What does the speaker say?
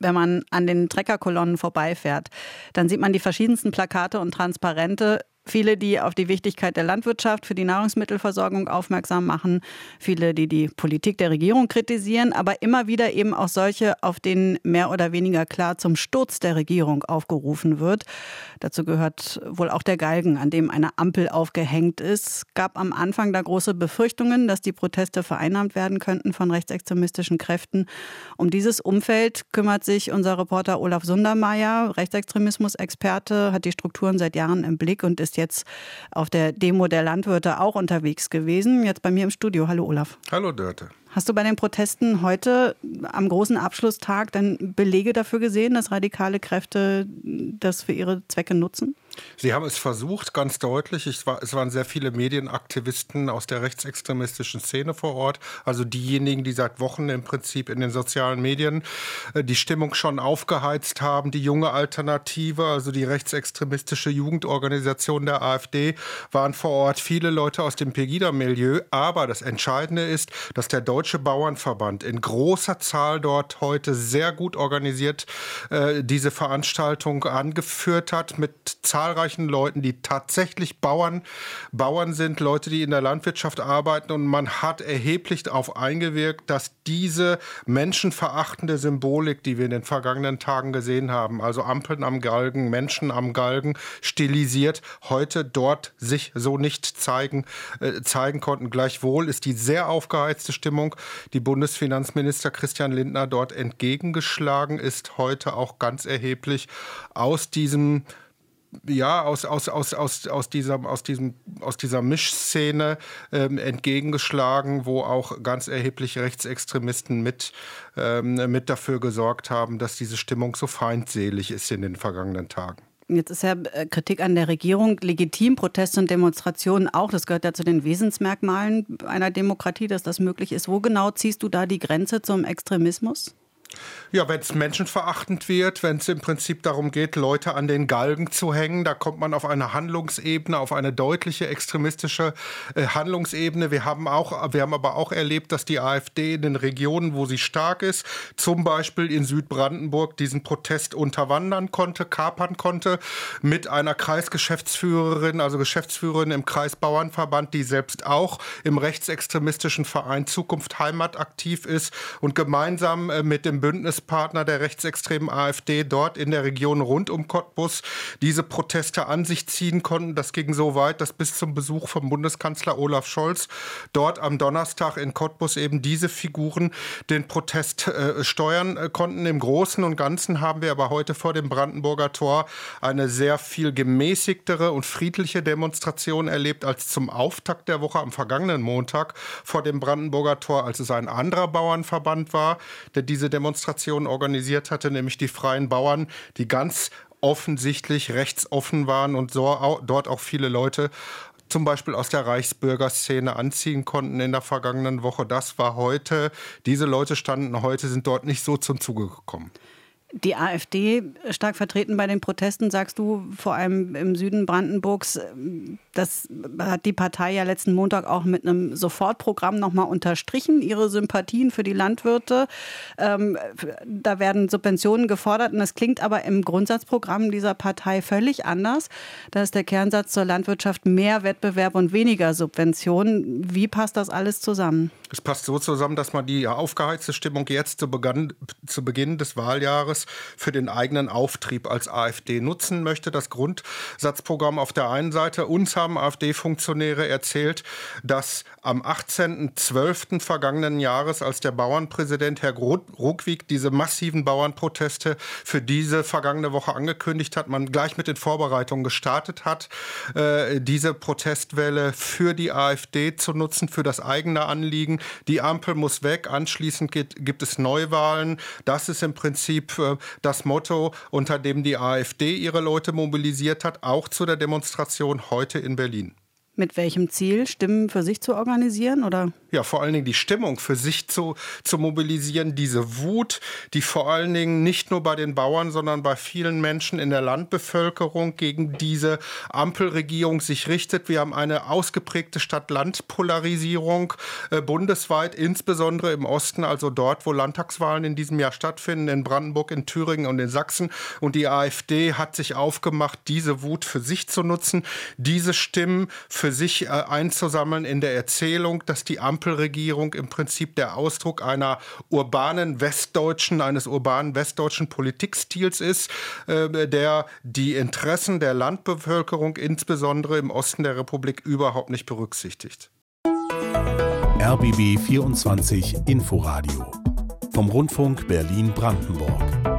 Wenn man an den Treckerkolonnen vorbeifährt, dann sieht man die verschiedensten Plakate und Transparente Viele, die auf die Wichtigkeit der Landwirtschaft für die Nahrungsmittelversorgung aufmerksam machen. Viele, die die Politik der Regierung kritisieren. Aber immer wieder eben auch solche, auf denen mehr oder weniger klar zum Sturz der Regierung aufgerufen wird. Dazu gehört wohl auch der Galgen, an dem eine Ampel aufgehängt ist. Gab am Anfang da große Befürchtungen, dass die Proteste vereinnahmt werden könnten von rechtsextremistischen Kräften. Um dieses Umfeld kümmert sich unser Reporter Olaf Sundermeier, Rechtsextremismus-Experte, hat die Strukturen seit Jahren im Blick und ist ist jetzt auf der Demo der Landwirte auch unterwegs gewesen. Jetzt bei mir im Studio. Hallo Olaf. Hallo Dörte. Hast du bei den Protesten heute am großen Abschlusstag dann Belege dafür gesehen, dass radikale Kräfte das für ihre Zwecke nutzen? Sie haben es versucht, ganz deutlich. War, es waren sehr viele Medienaktivisten aus der rechtsextremistischen Szene vor Ort. Also diejenigen, die seit Wochen im Prinzip in den sozialen Medien äh, die Stimmung schon aufgeheizt haben. Die junge Alternative, also die rechtsextremistische Jugendorganisation der AfD, waren vor Ort viele Leute aus dem Pegida-Milieu. Aber das Entscheidende ist, dass der Deutsche Deutsche Bauernverband in großer Zahl dort heute sehr gut organisiert äh, diese Veranstaltung angeführt hat mit zahlreichen Leuten, die tatsächlich Bauern, Bauern sind, Leute, die in der Landwirtschaft arbeiten und man hat erheblich darauf eingewirkt, dass diese menschenverachtende Symbolik, die wir in den vergangenen Tagen gesehen haben, also Ampeln am Galgen, Menschen am Galgen, stilisiert, heute dort sich so nicht zeigen, äh, zeigen konnten. Gleichwohl ist die sehr aufgeheizte Stimmung die Bundesfinanzminister Christian Lindner dort entgegengeschlagen ist, heute auch ganz erheblich aus diesem ja, aus, aus, aus, aus, aus, dieser, aus, diesem, aus dieser Mischszene ähm, entgegengeschlagen, wo auch ganz erheblich Rechtsextremisten mit, ähm, mit dafür gesorgt haben, dass diese Stimmung so feindselig ist in den vergangenen Tagen. Jetzt ist ja äh, Kritik an der Regierung legitim, Proteste und Demonstrationen auch. Das gehört ja zu den Wesensmerkmalen einer Demokratie, dass das möglich ist. Wo genau ziehst du da die Grenze zum Extremismus? Ja, wenn es menschenverachtend wird, wenn es im Prinzip darum geht, Leute an den Galgen zu hängen, da kommt man auf eine Handlungsebene, auf eine deutliche extremistische äh, Handlungsebene. Wir haben auch, wir haben aber auch erlebt, dass die AfD in den Regionen, wo sie stark ist, zum Beispiel in Südbrandenburg diesen Protest unterwandern konnte, kapern konnte, mit einer Kreisgeschäftsführerin, also Geschäftsführerin im Kreisbauernverband, die selbst auch im rechtsextremistischen Verein Zukunft Heimat aktiv ist und gemeinsam äh, mit dem Bündnispartner der rechtsextremen AfD dort in der Region rund um Cottbus diese Proteste an sich ziehen konnten. Das ging so weit, dass bis zum Besuch vom Bundeskanzler Olaf Scholz dort am Donnerstag in Cottbus eben diese Figuren den Protest äh, steuern äh, konnten. Im Großen und Ganzen haben wir aber heute vor dem Brandenburger Tor eine sehr viel gemäßigtere und friedliche Demonstration erlebt als zum Auftakt der Woche am vergangenen Montag vor dem Brandenburger Tor, als es ein anderer Bauernverband war, der diese Demonstration Demonstration organisiert hatte, nämlich die Freien Bauern, die ganz offensichtlich rechtsoffen waren und so dort auch viele Leute zum Beispiel aus der Reichsbürgerszene anziehen konnten in der vergangenen Woche. Das war heute, diese Leute standen heute, sind dort nicht so zum Zuge gekommen. Die AfD stark vertreten bei den Protesten, sagst du, vor allem im Süden Brandenburgs. Das hat die Partei ja letzten Montag auch mit einem Sofortprogramm nochmal unterstrichen, ihre Sympathien für die Landwirte. Ähm, da werden Subventionen gefordert und das klingt aber im Grundsatzprogramm dieser Partei völlig anders. Da ist der Kernsatz zur Landwirtschaft mehr Wettbewerb und weniger Subventionen. Wie passt das alles zusammen? Es passt so zusammen, dass man die aufgeheizte Stimmung jetzt zu Beginn, zu Beginn des Wahljahres für den eigenen Auftrieb als AfD nutzen möchte. Das Grundsatzprogramm auf der einen Seite. Uns haben AfD-Funktionäre erzählt, dass am 18.12. vergangenen Jahres, als der Bauernpräsident Herr Ruckwieg diese massiven Bauernproteste für diese vergangene Woche angekündigt hat, man gleich mit den Vorbereitungen gestartet hat, äh, diese Protestwelle für die AfD zu nutzen, für das eigene Anliegen die Ampel muss weg, anschließend gibt, gibt es Neuwahlen. Das ist im Prinzip äh, das Motto, unter dem die AfD ihre Leute mobilisiert hat, auch zu der Demonstration heute in Berlin. Mit welchem Ziel? Stimmen für sich zu organisieren oder? ja vor allen Dingen die Stimmung für sich zu, zu mobilisieren, diese Wut, die vor allen Dingen nicht nur bei den Bauern, sondern bei vielen Menschen in der Landbevölkerung gegen diese Ampelregierung sich richtet. Wir haben eine ausgeprägte Stadt-Land-Polarisierung äh, bundesweit, insbesondere im Osten, also dort, wo Landtagswahlen in diesem Jahr stattfinden, in Brandenburg, in Thüringen und in Sachsen. Und die AfD hat sich aufgemacht, diese Wut für sich zu nutzen, diese Stimmen für sich äh, einzusammeln in der Erzählung, dass die Ampel Ampelregierung im Prinzip der Ausdruck einer urbanen westdeutschen, eines urbanen westdeutschen Politikstils ist, äh, der die Interessen der Landbevölkerung, insbesondere im Osten der Republik, überhaupt nicht berücksichtigt. RBB 24 Inforadio vom Rundfunk Berlin-Brandenburg.